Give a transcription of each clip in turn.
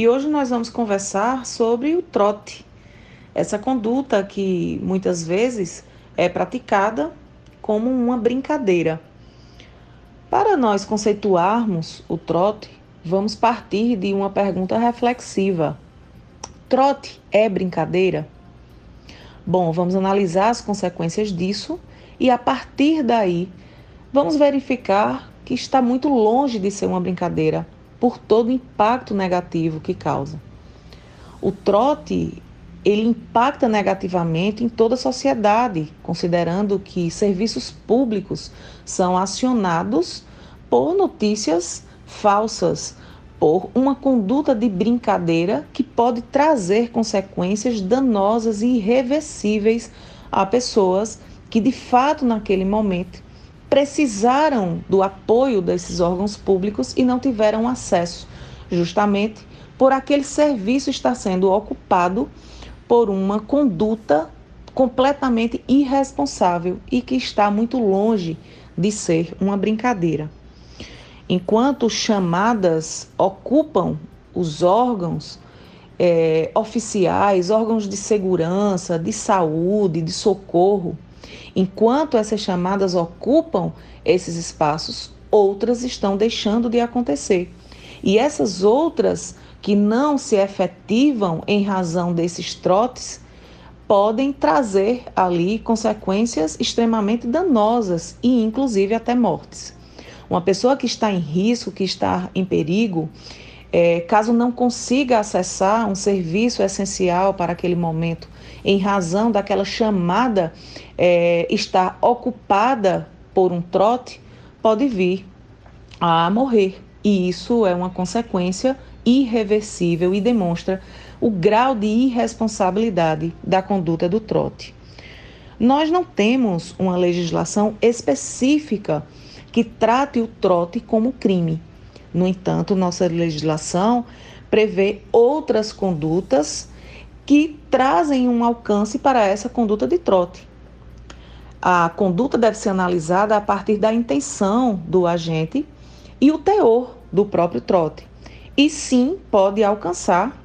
E hoje nós vamos conversar sobre o trote. Essa conduta que muitas vezes é praticada como uma brincadeira. Para nós conceituarmos o trote, vamos partir de uma pergunta reflexiva. Trote é brincadeira? Bom, vamos analisar as consequências disso e a partir daí vamos verificar que está muito longe de ser uma brincadeira por todo o impacto negativo que causa. O trote ele impacta negativamente em toda a sociedade, considerando que serviços públicos são acionados por notícias falsas, por uma conduta de brincadeira que pode trazer consequências danosas e irreversíveis a pessoas que de fato naquele momento precisaram do apoio desses órgãos públicos e não tiveram acesso, justamente por aquele serviço estar sendo ocupado por uma conduta completamente irresponsável e que está muito longe de ser uma brincadeira. Enquanto chamadas ocupam os órgãos é, oficiais, órgãos de segurança, de saúde, de socorro, enquanto essas chamadas ocupam esses espaços, outras estão deixando de acontecer. E essas outras que não se efetivam em razão desses trotes podem trazer ali consequências extremamente danosas e inclusive até mortes. Uma pessoa que está em risco, que está em perigo, é, caso não consiga acessar um serviço essencial para aquele momento, em razão daquela chamada é, estar ocupada por um trote, pode vir a morrer. E isso é uma consequência irreversível e demonstra o grau de irresponsabilidade da conduta do trote. Nós não temos uma legislação específica que trate o trote como crime. No entanto, nossa legislação prevê outras condutas que trazem um alcance para essa conduta de trote. A conduta deve ser analisada a partir da intenção do agente e o teor do próprio trote. E sim, pode alcançar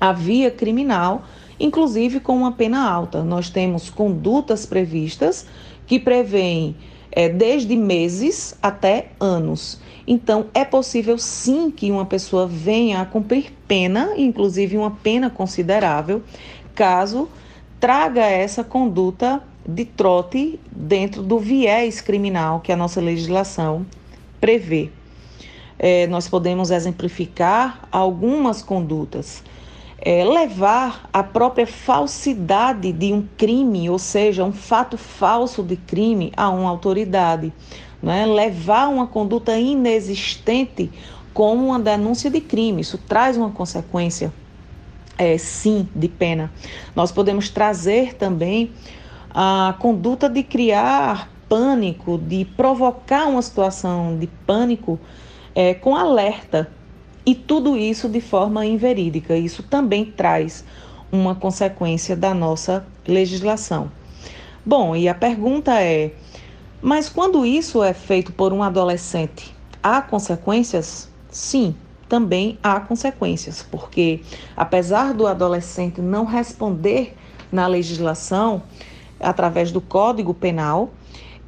a via criminal, inclusive com uma pena alta. Nós temos condutas previstas que prevêem é, desde meses até anos. Então, é possível sim que uma pessoa venha a cumprir pena, inclusive uma pena considerável, caso traga essa conduta de trote dentro do viés criminal que a nossa legislação prevê. É, nós podemos exemplificar algumas condutas é, levar a própria falsidade de um crime, ou seja, um fato falso de crime a uma autoridade, né? levar uma conduta inexistente como uma denúncia de crime. Isso traz uma consequência, é, sim, de pena. Nós podemos trazer também a conduta de criar pânico, de provocar uma situação de pânico é, com alerta e tudo isso de forma inverídica. Isso também traz uma consequência da nossa legislação. Bom, e a pergunta é: mas quando isso é feito por um adolescente, há consequências? Sim, também há consequências, porque apesar do adolescente não responder na legislação através do Código Penal,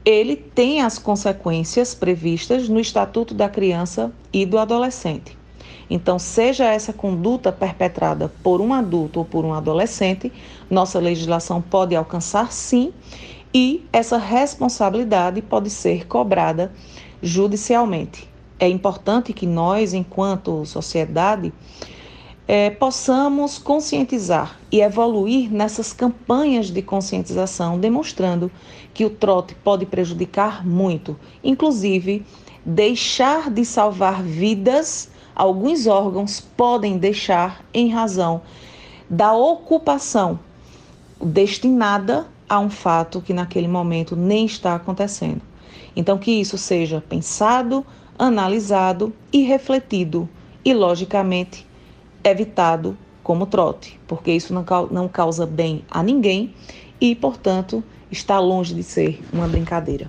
ele tem as consequências previstas no Estatuto da Criança e do Adolescente. Então, seja essa conduta perpetrada por um adulto ou por um adolescente, nossa legislação pode alcançar sim, e essa responsabilidade pode ser cobrada judicialmente. É importante que nós, enquanto sociedade, é, possamos conscientizar e evoluir nessas campanhas de conscientização, demonstrando que o trote pode prejudicar muito, inclusive deixar de salvar vidas alguns órgãos podem deixar em razão da ocupação destinada a um fato que naquele momento nem está acontecendo. Então, que isso seja pensado, analisado e refletido, e, logicamente, evitado como trote, porque isso não causa bem a ninguém e, portanto, está longe de ser uma brincadeira.